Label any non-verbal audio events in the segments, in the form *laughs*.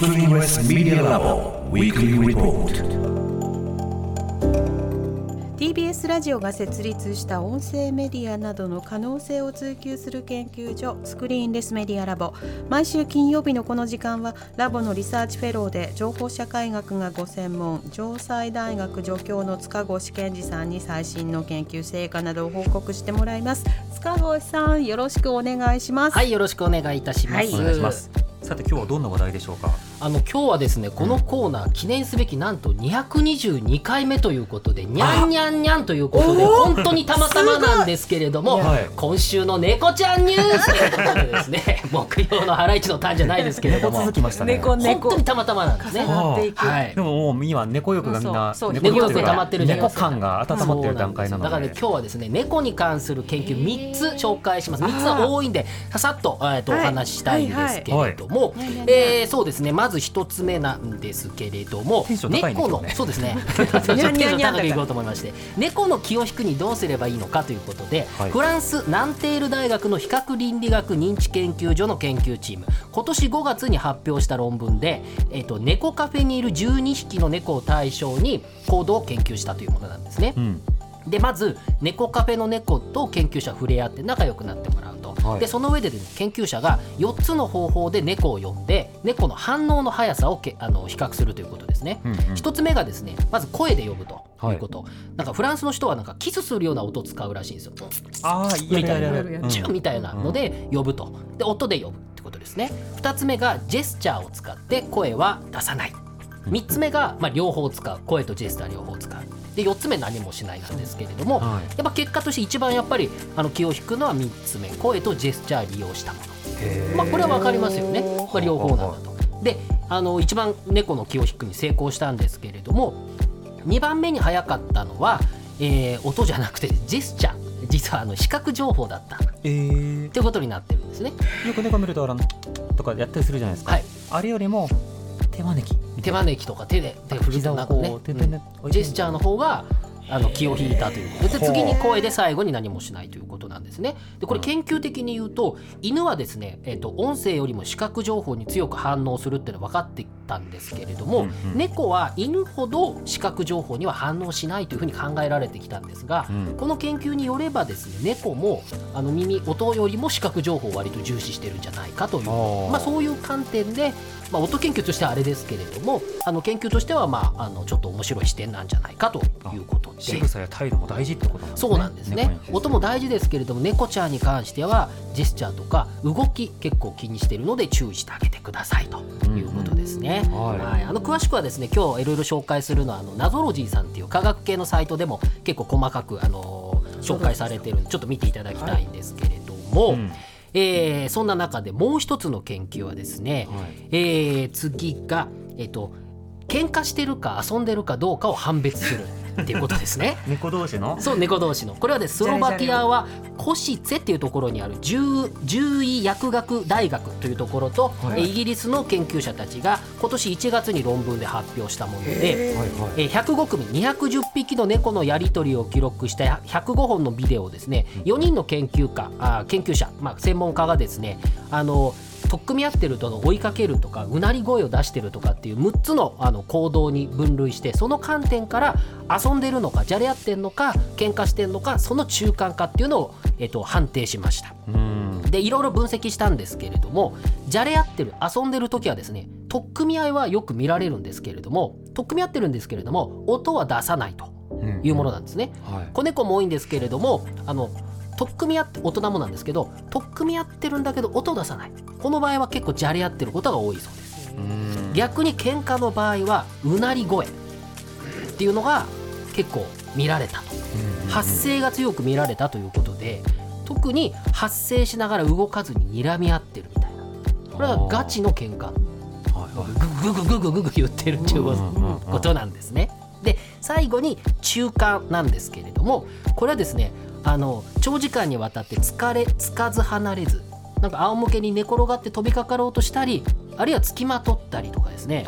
Screenless Media Lab Weekly Report. TBS ラジオが設立した音声メディアなどの可能性を追求する研究所スクリーンレスメディアラボ毎週金曜日のこの時間はラボのリサーチフェローで情報社会学がご専門城西大学助教の塚越健二さんに最新の研究成果などを報告してもらいます塚越さんよろしくお願いしますはい、よろしくお願いいたします。はいお願いします。さて今日はどんな話題でしょうか？あの今日はですね、このコーナー記念すべきなんと222回目ということで、にゃんにゃんにゃんということで、本当にたまたまなんですけれども、はい。今週の猫ちゃんニュースということでですね、*laughs* 木曜のハライチのターンじゃないですけれども、猫続きましたね。猫本当にたまたまなんですね。はい。で。ももう今猫欲がみんな猫欲溜まってるじゃないで猫すか。感が温まってる段階なので。だからね今日はですね猫に関する研究3つ紹介します。3つは多いんでささっと,、えーとおはい。話ししたいんですけれども、はえーそうですね。まず1つ目なんですけれどもね猫のそうですね *laughs* ちょっとテンション高くいこうと思いまして猫の気を引くにどうすればいいのかということで、はいフランスナンテール大学の比較倫理学認知研究所の研究チーム今年5月に発表した論文で、えー、と猫カフェにいる12匹の猫を対象に行動を研究したというものなんですね。うん。でまず猫カフェの猫と研究者触れ合って仲良くなってもらうと、はい。でその上でね研究者が4つの方法で猫を呼んで猫の反応の速さをけあの比較するということですね。うんうん。1つ目がですねまず声で呼ぶということ、なんかフランスの人はなんかキスするような音を使うらしいんですよ。ああみたいな。ューみたいなので呼ぶと。で音で呼ぶってことですね。2つ目がジェスチャーを使って声は出さない3つ目が、まあ、両方使う。声とジェスチャー両方使う。で4つ目何もしないなんですけれども、はい。やっぱ結果として一番やっぱりあの気を引くのは3つ目声とジェスチャー利用したもの。まあこれは分かりますよね、まあ、両方なんだと。であの一番猫の気を引くに成功したんですけれども2番目に早かったのは、えー音じゃなくてジェスチャー。実はあの視覚情報だった。っえー、ていうことになってるんですね。よく猫見るとあのとかやったりするじゃないですか。はい。あれよりも手招き。手招きとか手で手振るとなんかねジェスチャーの方があの気を引いたということ。で次に声で最後に何もしないということなんですね。でこれ研究的に言うと犬はですね、えっと音声よりも視覚情報に強く反応するっていうのは分かってきたんですけれども、うんうん。猫は犬ほど視覚情報には反応しないというふうに考えられてきたんですが、うん。この研究によればですね猫もあの耳音よりも視覚情報を割と重視してるんじゃないかというまあ、そういう観点で、まあ、音研究としてはあれですけれどもあの研究としては、まあ、あのちょっと面白い視点なんじゃないかということで。仕草や態度も大事ってことなんですね。そうなんですね音も大事ですけれども猫ちゃんに関してはジェスチャーとか動き結構気にしているので注意してあげてくださいということですね。うんはいはい、あの詳しくはですね今日いろいろ紹介するのはあのナゾロジーさんっていう科学系のサイトでも結構細かくあの紹介されてるんでちょっと見ていただきたいんですけれども、うんえーそんな中でもう一つの研究はですね、はい。えー次がえっ、と喧嘩してるか遊んでるかどうかを判別するっていうことですね。*laughs* 猫同士の？そう猫同士の。これはねスロバキアはコシツェっていうところにある獣獣医薬学大学というところと、はい。えイギリスの研究者たちが今年1月に論文で発表したもので。えー105組210匹の猫のやり取りを記録した105本のビデオをですね4人の研究家あー研究者、まあ、専門家がですねあの取っ組み合ってるとの追いかけるとかうなり声を出してるとかっていう6つのあの行動に分類してその観点から遊んでるのかじゃれ合ってんのか喧嘩してんのかその中間かっていうのを、えっと判定しました。うんでいろいろ分析したんですけれどもじゃれ合ってる遊んでる時はですね取っ組み合いはよく見られるんですけれども取っ組み合ってるんですけれども音は出さないとうんいうものなんですね。はい子猫も多いんですけれどもあの取っ組み合って大人もなんですけど取っ組み合ってるんだけど音を出さない。この場合は結構じゃれ合ってることが多いそうです。うん。逆に喧嘩の場合はうなり声。っていうのが結構見られたと。発声が強く見られたということで特に発声しながら動かずに睨み合ってるみたいな。これはガチの喧嘩。グググググググ言ってるっていうことなんですね。で最後に中間なんですけれどもこれはですねあの長時間にわたって疲れつかず離れずなんか仰向けに寝転がって飛びかかろうとしたりあるいはつきまとったりとかですね、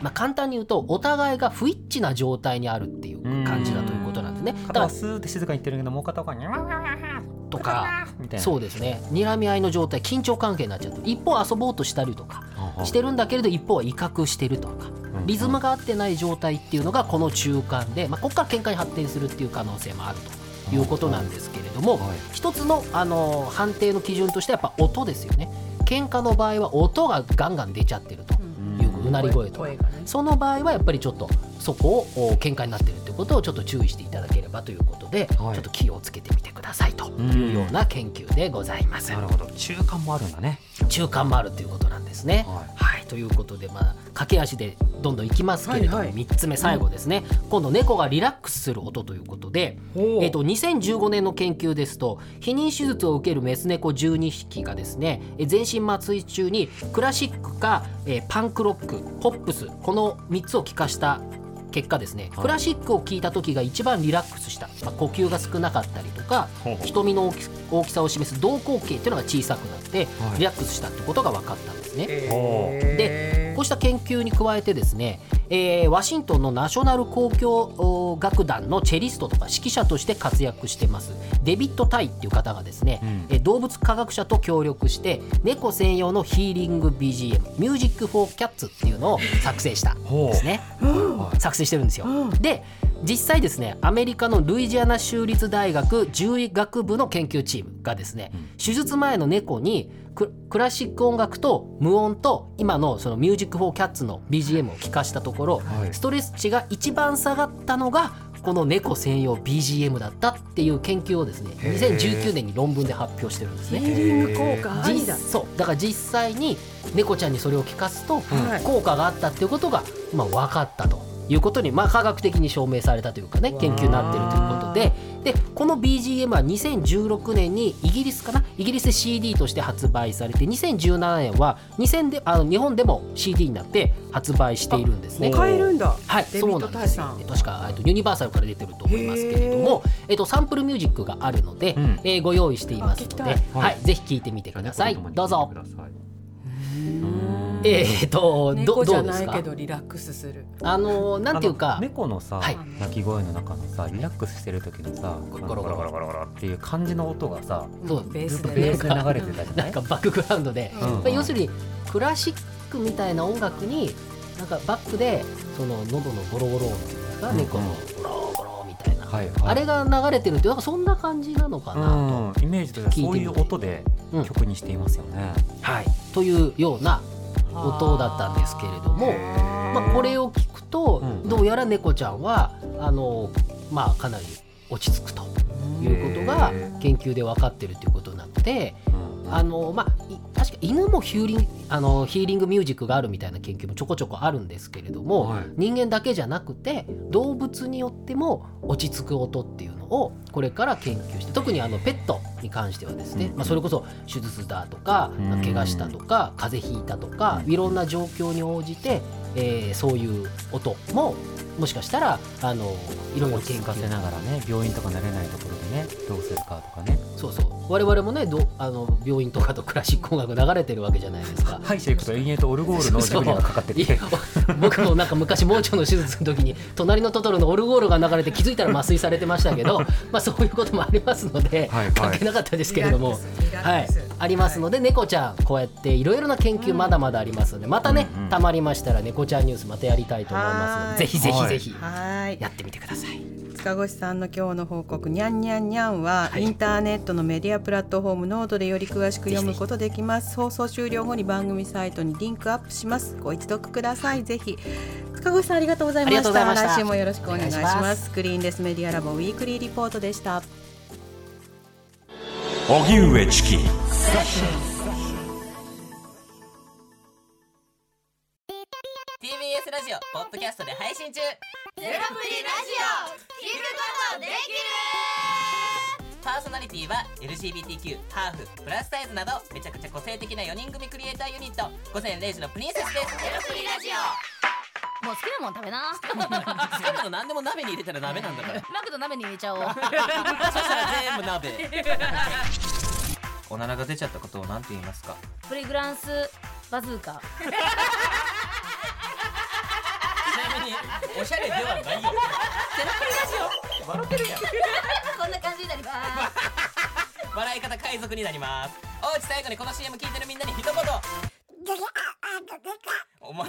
まあ、簡単に言うとお互いが不一致な状態にあるっていう感じだということなんですね。だからスーって静かに言ってるけどもう片方がニャワワワワっとか *laughs* そうですね。睨み合いの状態緊張関係になっちゃうと一方遊ぼうとしたりとかあしてるんだけれど一方は威嚇してるとか。うん。リズムが合ってない状態っていうのがこの中間で、まあ、ここから喧嘩に発展するっていう可能性もあるということなんですけれどもはい。一つのあの判定の基準としてはやっぱ音ですよね。喧嘩の場合は音がガンガン出ちゃってるといううなり声とか。ね。その場合はやっぱりちょっとそこをお喧嘩になってるってことをちょっと注意していただければということで、はい。ちょっと気をつけてみてくださいというような研究でございます。なるほど。中間もあるんだね。中間もあるということなんですね。ははい、ということで、まあ、駆け足でどんどんいきますけれども、はいはい。3つ目最後ですね、今度猫がリラックスする音ということで、えー、と2015年の研究ですと避妊手術を受けるメス猫12匹がですねえー全身麻酔中にクラシックか、えーパンクロックホップスこの3つを効かした結果ですね、はい。クラシックを聞いた時が一番リラックスした、まあ、呼吸が少なかったりとか瞳の大き大きさを示す瞳孔径っていうのが小さくなって、はい。リラックスしたってことが分かったんですね。でこうした研究に加えてですね、えーワシントンのナショナル交響お楽団のチェリストとか指揮者として活躍してますデビッド・タイっていう方がですね、うんえー動物科学者と協力して猫専用のヒーリング BGM「ミュージック・フォー・キャッツ」っていうのを作成したんですね。はい作成してるんですよ。うんで実際ですねアメリカのルイジアナ州立大学獣医学部の研究チームがですね、手術前の猫にククラシック音楽と無音と今のそのミュージック・フォー・キャッツの BGM を聴かしたところ、はい。ストレス値が一番下がったのがこの猫専用 BGM だったっていう研究をですねへー。2019年に論文で発表してるんですね。ヒー。リング効果あり実だそう。だから実際に猫ちゃんにそれを聞かすとはい。効果があったっていうことが、まあ、分かったということに、まあ、科学的に証明されたというかね研究になってるということで。でこの BGM は2016年にイギリスかなイギリスで CD として発売されて2017年は2000であの日本でも CD になって発売しているんですね。買えるんだ。はい、そうなん。ですよえ確かえっとユニバーサルから出てると思いますけれども、えっとサンプルミュージックがあるので、うん。えーご用意していますので、はいい、はいぜひ聞いてみてください。どうぞ。えーっとど猫じゃどうですか？ないけ。どリラックスする。あのなんていうか猫のさ、はい。鳴き声の中のさリラックスしてる時のさゴロゴロ。ゴロゴロゴロっていう感じの音がさそう。ベースで流れてたじゃなないんかバックグラウンドで、うん。まあ要するにクラシックみたいな音楽になんかバックでその喉のゴロゴロ音っていうか、うん猫のゴロゴロみたいな、はいはい。あれが流れてるってなんかそんな感じなのかなと。うん。イメージとしてはそういう音でうん。曲にしていますよね、はい、というような音だったんですけれども、まあ、これを聞くと、うん。どうやら猫ちゃんはあの、まあ、かなり落ち着くということが研究で分かってるということなので。うん。あのまあ、い確か犬もヒューリンあのヒーリングミュージックがあるみたいな研究もちょこちょこあるんですけれども、はい。人間だけじゃなくて動物によっても落ち着く音っていうのをこれから研究して特にあのペットに関してはですね、うん。まあ、それこそ手術だとかうん。怪我したとか風邪ひいたとかいろんな状況に応じて、えーそういう音ももしかしたらあのいろいろ落ち研究着かせながらね病院とか慣れないところでねどうするかとかね。そうそう。我々もねどあの病院とかとクラシック音楽流れてるわけじゃないですか。歯医者行くと延々とオルゴールのジブリがかかっていてや僕もなんか昔盲腸の手術の時に隣のトトロのオルゴールが流れて気づいたら麻酔されてましたけど *laughs* まあそういうこともありますので、はいはい。関係なかったですけれども。はいありますので、猫ちゃんこうやっていろいろな研究まだまだありますのでまたね、たまりましたら猫ちゃんニュースまたやりたいと思いますのはい。でぜひぜひぜひはい。やってみてください。塚越さんの今日の報告にゃんにゃんにゃんは、はい。インターネットのメディアプラットフォームノートでより詳しく読むことできます。放送終了後に番組サイトにリンクアップします。ご一読ください。ぜひ。塚越さんありがとうございました。来週もよろしくお願いします。クリーンレスメディアラボウィークリーリポートでした荻上チキ。TBS ラジオポッドキャストで配信中。ゼロプリラジオ。聞くことできるパーソナリティは LGBTQ ハーフプラスサイズなどめちゃくちゃ個性的な4人組クリエイターユニット。午前0時のプリンセスです。ゼロプリラジオもう好きなもん食べな。好きなの何でも鍋に入れたら鍋なんだから。*laughs* マクド鍋に入れちゃおう。*laughs* そしたら全部鍋。おならが出ちゃったことを何て言いますか？プリグランスバズーカ。ちなみにおしゃれではないよ。ゼロプリラジオ。笑ってるやん。*laughs* こんな感じになります。笑い方海賊になります。おうち最後にこの CM 聞いてるみんなに一言。お前